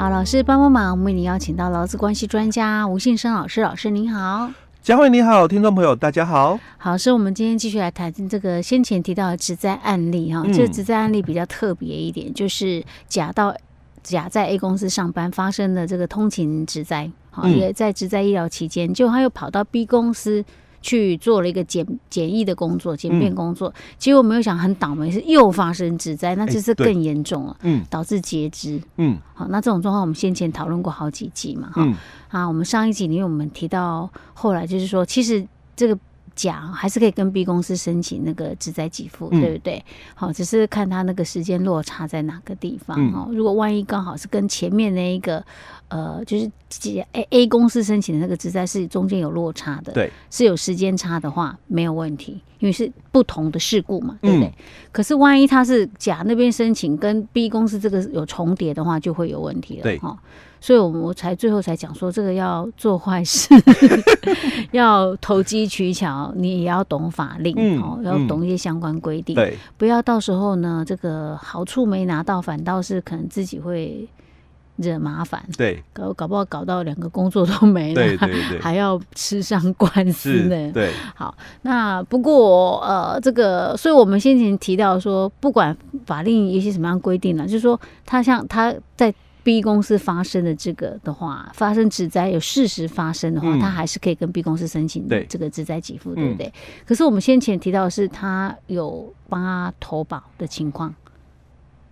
好，老师帮帮忙，我们为您邀请到劳资关系专家吴信生老师。老师您好，佳慧你好，听众朋友大家好。好，是我们今天继续来谈这个先前提到的职灾案例哈。嗯、这个职灾案例比较特别一点，就是甲到甲在 A 公司上班发生的这个通勤职灾，好，也在职灾医疗期间，就他又跑到 B 公司。去做了一个简简易的工作，简便工作，嗯、结果没有想很倒霉，是又发生职灾，那这次更严重了，嗯，导致截肢，嗯，好，那这种状况我们先前讨论过好几集嘛，哈、嗯，啊，我们上一集因为我们提到后来就是说，其实这个。甲还是可以跟 B 公司申请那个职灾给付，嗯、对不对？好，只是看他那个时间落差在哪个地方哈。嗯、如果万一刚好是跟前面那一个呃，就是 A A 公司申请的那个职灾是中间有落差的，对，是有时间差的话没有问题，因为是不同的事故嘛，对不对？嗯、可是万一他是甲那边申请跟 B 公司这个有重叠的话，就会有问题了，对哈。所以，我我才最后才讲说，这个要做坏事，要投机取巧，你也要懂法令哦，嗯、要懂一些相关规定，对，不要到时候呢，这个好处没拿到，反倒是可能自己会惹麻烦，对，搞搞不好搞到两个工作都没了，对对对，还要吃上官司呢，对。好，那不过呃，这个，所以我们先前提到说，不管法令有些什么样规定呢，就是说，他像他在。B 公司发生的这个的话，发生职灾有事实发生的话，他、嗯、还是可以跟 B 公司申请这个职灾给付，对，不对？嗯、可是我们先前提到的是他有帮他投保的情况，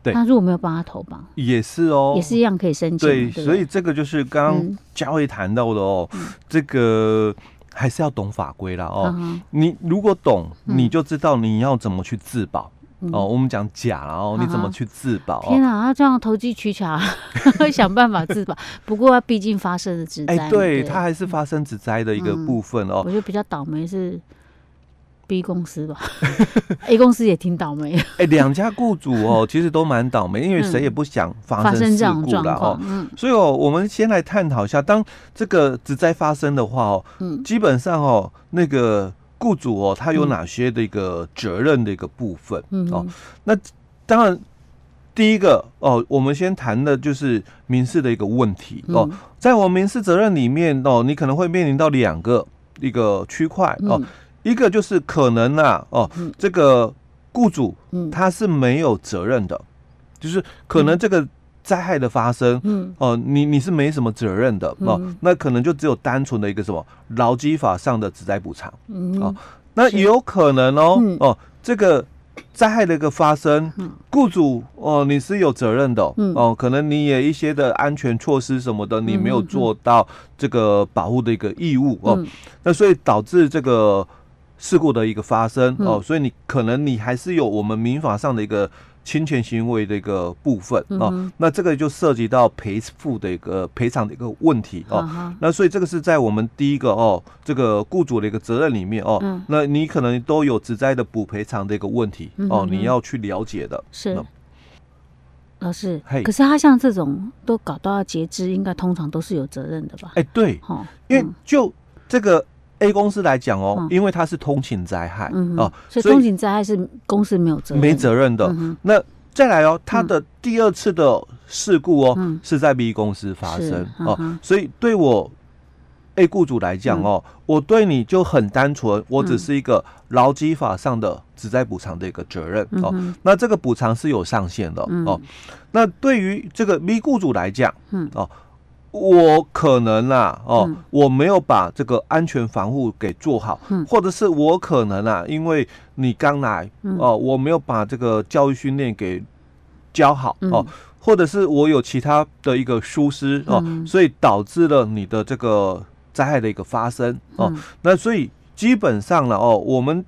对，他如果没有帮他投保，也是哦，也是一样可以申请。对，所以这个就是刚刚佳慧谈到的哦，嗯、这个还是要懂法规啦哦。嗯、你如果懂，你就知道你要怎么去自保。哦，我们讲假，然后你怎么去自保？天哪，他这样投机取巧，会 想办法自保。不过他毕竟发生了职灾，哎，对他还是发生职灾的一个部分哦。我觉得比较倒霉是 B 公司吧，A 公司也挺倒霉。哎，两家雇主哦，其实都蛮倒霉，因为谁也不想发生事故的哦。所以哦，我们先来探讨一下，当这个职灾发生的话哦，嗯，基本上哦，那个。雇主哦，他有哪些的一个责任的一个部分？嗯、哦，那当然，第一个哦，我们先谈的就是民事的一个问题哦。在我们民事责任里面哦，你可能会面临到两个一个区块哦，一个就是可能啊哦，这个雇主他是没有责任的，就是可能这个。灾害的发生，嗯，哦，你你是没什么责任的，哦，那可能就只有单纯的一个什么劳基法上的职灾补偿，嗯，哦，那也有可能哦，哦，这个灾害的一个发生，雇主哦，你是有责任的，哦，可能你也一些的安全措施什么的，你没有做到这个保护的一个义务，哦，那所以导致这个事故的一个发生，哦，所以你可能你还是有我们民法上的一个。侵权行为的一个部分哦，那这个就涉及到赔付的一个赔偿的一个问题哦。嗯、那所以这个是在我们第一个哦，这个雇主的一个责任里面哦，嗯、那你可能都有职灾的补赔偿的一个问题、嗯、哦，你要去了解的。是，那老师，可是他像这种都搞到要截肢，应该通常都是有责任的吧？哎、欸，对，哦，因为就这个。A 公司来讲哦，因为它是通勤灾害哦，所以通勤灾害是公司没有责任，没责任的。那再来哦，它的第二次的事故哦，是在 B 公司发生哦，所以对我 A 雇主来讲哦，我对你就很单纯，我只是一个劳基法上的职灾补偿的一个责任哦。那这个补偿是有上限的哦。那对于这个 B 雇主来讲，嗯哦。我可能啊，哦，嗯。我没有把这个安全防护给做好，嗯。或者是我可能啊，因为你刚来哦，我没有把这个教育训练给教好哦，或者是我有其他的一个疏失哦，所以导致了你的这个灾害的一个发生哦。那所以基本上了哦，我们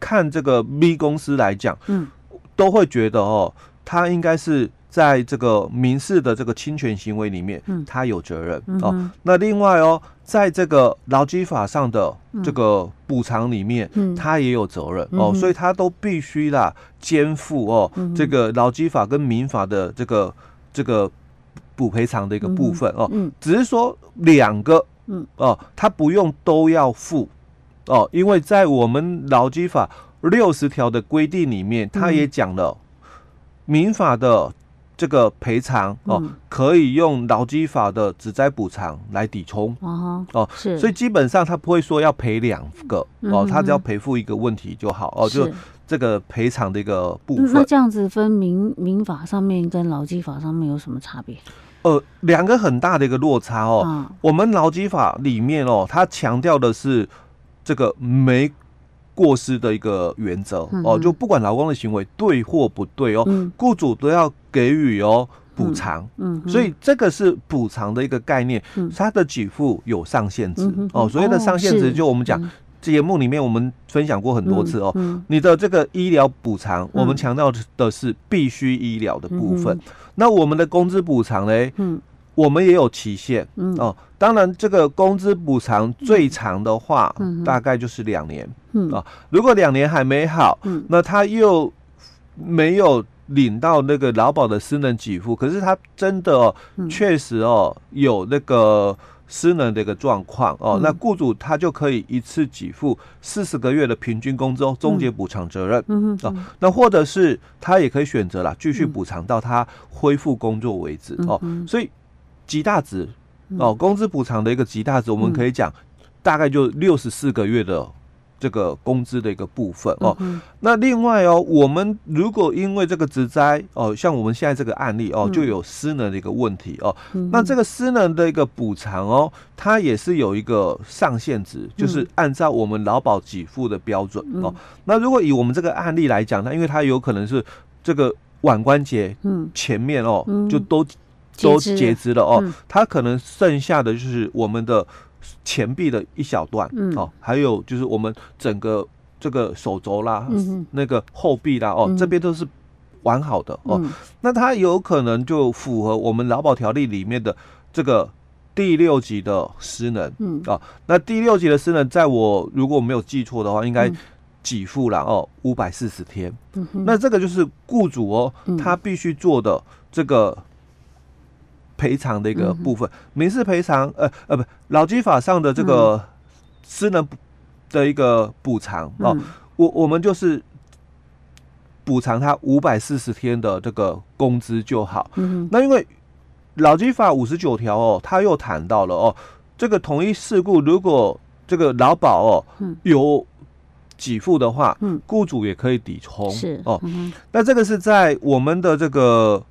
看这个 B 公司来讲，嗯，都会觉得哦，他应该是。在这个民事的这个侵权行为里面，嗯，他有责任、嗯、哦。那另外哦，在这个劳基法上的这个补偿里面，嗯，他也有责任、嗯、哦，所以他都必须啦肩负哦、嗯、这个劳基法跟民法的这个这个补赔偿的一个部分哦。嗯，只是说两个，嗯。哦，他不用都要付哦，因为在我们劳基法六十条的规定里面，他也讲了民法的。这个赔偿哦，可以用劳基法的职灾补偿来抵充哦哦，是，所以基本上他不会说要赔两个哦，他只要赔付一个问题就好哦，就这个赔偿的一个部分。那这样子分民民法上面跟劳基法上面有什么差别？呃，两个很大的一个落差哦。我们劳基法里面哦，它强调的是这个没。过失的一个原则哦，就不管劳工的行为对或不对哦，雇主都要给予哦补偿。嗯，所以这个是补偿的一个概念，它的给付有上限值哦。所谓的上限值，就我们讲节目里面我们分享过很多次哦。你的这个医疗补偿，我们强调的是必须医疗的部分。那我们的工资补偿呢？嗯。我们也有期限，嗯。哦，当然这个工资补偿最长的话，嗯，大概就是两年，嗯。啊，如果两年还没好，嗯，那他又没有领到那个劳保的失能给付，可是他真的哦，确实哦有那个失能的一个状况哦，那雇主他就可以一次给付四十个月的平均工资哦，终结补偿责任，嗯啊，那或者是他也可以选择了继续补偿到他恢复工作为止哦，所以。极大值哦，工资补偿的一个极大值，我们可以讲大概就六十四个月的这个工资的一个部分哦。那另外哦，我们如果因为这个职灾哦，像我们现在这个案例哦，就有失能的一个问题哦。那这个失能的一个补偿哦，它也是有一个上限值，就是按照我们劳保给付的标准哦。那如果以我们这个案例来讲，它因为它有可能是这个腕关节前面哦，就都。都截肢了。哦，它可能剩下的就是我们的前臂的一小段哦，还有就是我们整个这个手肘啦，那个后臂啦哦，这边都是完好的哦。那它有可能就符合我们劳保条例里面的这个第六级的失能啊。那第六级的失能，在我如果没有记错的话，应该给付了哦五百四十天。那这个就是雇主哦，他必须做的这个。赔偿的一个部分，民事赔偿，呃呃，不，劳基法上的这个私人的一个补偿哦，我我们就是补偿他五百四十天的这个工资就好。嗯，那因为劳基法五十九条哦，他又谈到了哦，这个同一事故如果这个劳保哦有给付的话，嗯，雇主也可以抵充。是哦，那这个是在我们的这个。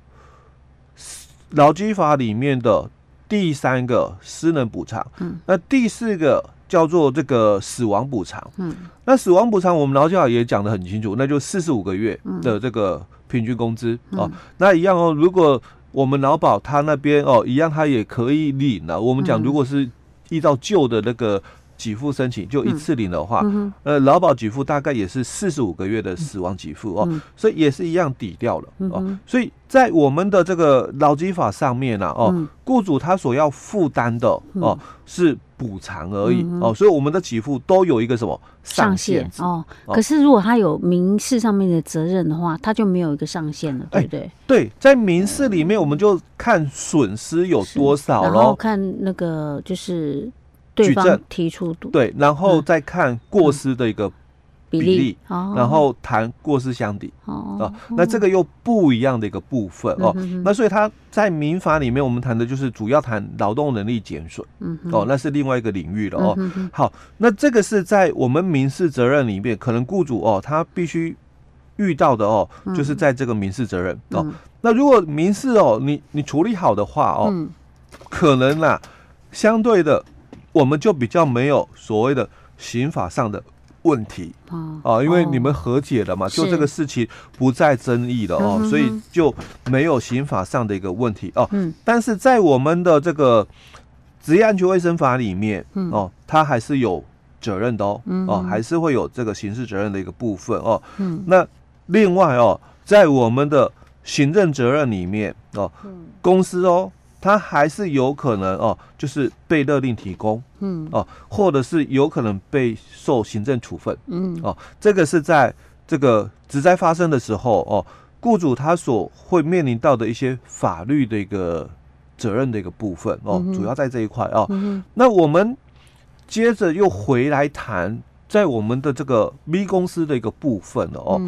劳基法里面的第三个失能补偿，嗯，那第四个叫做这个死亡补偿，嗯，那死亡补偿我们劳基法也讲得很清楚，那就四十五个月的这个平均工资哦，那一样哦，如果我们劳保他那边哦一样，他也可以领了。我们讲如果是依照旧的那个。给付申请就一次领的话，嗯、呃，劳保给付大概也是四十五个月的死亡给付哦，所以也是一样抵掉了、哦。所以在我们的这个劳基法上面呢、哦，嗯、雇主他所要负担的哦是补偿而已、哦，所以我们的给付都有一个什么上限，哦。可是如果他有民事上面的责任的话，他就没有一个上限了，对不对？欸、对，在民事里面我们就看损失有多少，然后看那个就是。对方提出对，然后再看过失的一个比例，然后谈过失相抵。哦，那这个又不一样的一个部分哦，那所以他在民法里面，我们谈的就是主要谈劳动能力减损，哦，那是另外一个领域了哦。好，那这个是在我们民事责任里面，可能雇主哦，他必须遇到的哦，就是在这个民事责任哦。那如果民事哦，你你处理好的话哦。可能啦，相对的，我们就比较没有所谓的刑法上的问题啊，哦，因为你们和解了嘛，就这个事情不再争议了哦，所以就没有刑法上的一个问题哦。但是在我们的这个职业安全卫生法里面哦，它还是有责任的哦，哦，还是会有这个刑事责任的一个部分哦。那另外哦，在我们的行政责任里面哦，公司哦。他还是有可能哦，就是被勒令提供，嗯。哦，或者是有可能被受行政处分，嗯。哦，这个是在这个职灾发生的时候哦，雇主他所会面临到的一些法律的一个责任的一个部分哦，主要在这一块哦。那我们接着又回来谈，在我们的这个 B 公司的一个部分哦，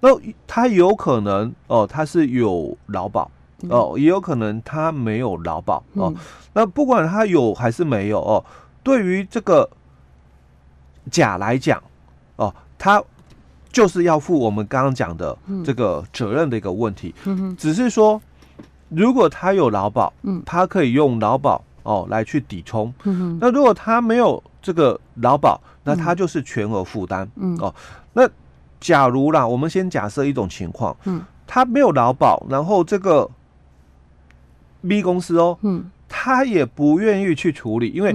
那他有可能哦，他是有劳保。哦，也有可能他没有劳保哦。嗯、那不管他有还是没有哦，对于这个甲来讲哦，他就是要负我们刚刚讲的这个责任的一个问题。只是说如果他有劳保，嗯，他可以用劳保哦来去抵充。那如果他没有这个劳保，那他就是全额负担。嗯哦，那假如啦，我们先假设一种情况，嗯，他没有劳保，然后这个。B 公司哦，嗯，他也不愿意去处理，因为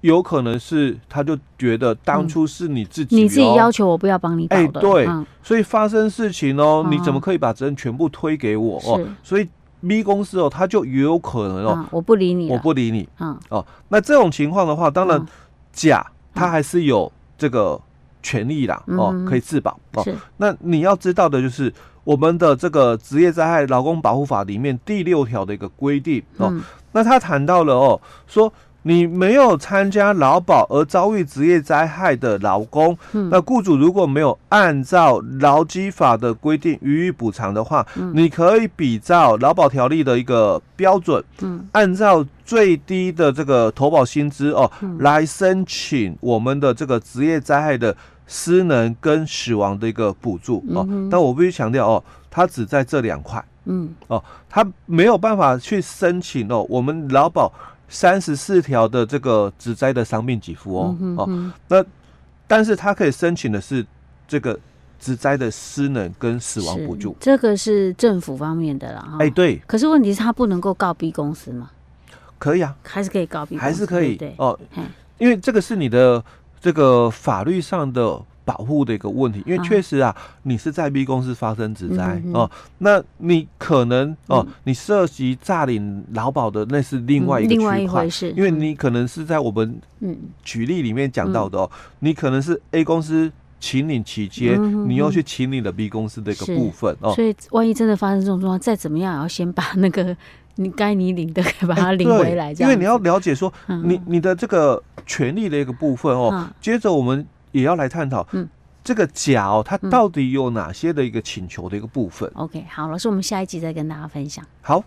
有可能是他就觉得当初是你自己，你自己要求我不要帮你哎，对，所以发生事情哦，你怎么可以把责任全部推给我？哦？所以 B 公司哦，他就也有可能哦，我不理你，我不理你，嗯，哦，那这种情况的话，当然甲他还是有这个权利啦，哦，可以自保哦。那你要知道的就是。我们的这个职业灾害劳工保护法里面第六条的一个规定哦，嗯、那他谈到了哦，说你没有参加劳保而遭遇职业灾害的劳工，嗯、那雇主如果没有按照劳基法的规定予以补偿的话，嗯、你可以比照劳保条例的一个标准，嗯、按照最低的这个投保薪资哦，嗯、来申请我们的这个职业灾害的。失能跟死亡的一个补助哦，嗯、但我必须强调哦，它只在这两块，嗯，哦，它没有办法去申请哦，我们劳保三十四条的这个职灾的伤病给付哦，哦，那但是它可以申请的是这个职灾的失能跟死亡补助，这个是政府方面的了，哎，对，可是问题是他不能够告 B 公司吗？可以啊，还是可以告 B 公司，还是可以，哦，因为这个是你的。这个法律上的保护的一个问题，因为确实啊，你是在 B 公司发生职灾哦，那你可能哦，你涉及诈领劳保的，那是另外一个区块，因为你可能是在我们嗯。举例里面讲到的哦，你可能是 A 公司请领期间，你又去请领的 B 公司的一个部分哦，所以万一真的发生这种状况，再怎么样也要先把那个。你该你领的，把它领回来，因为你要了解说，你你的这个权利的一个部分哦。接着我们也要来探讨，嗯，这个甲哦，它到底有哪些的一个请求的一个部分？OK，好，老师，我们下一集再跟大家分享。好。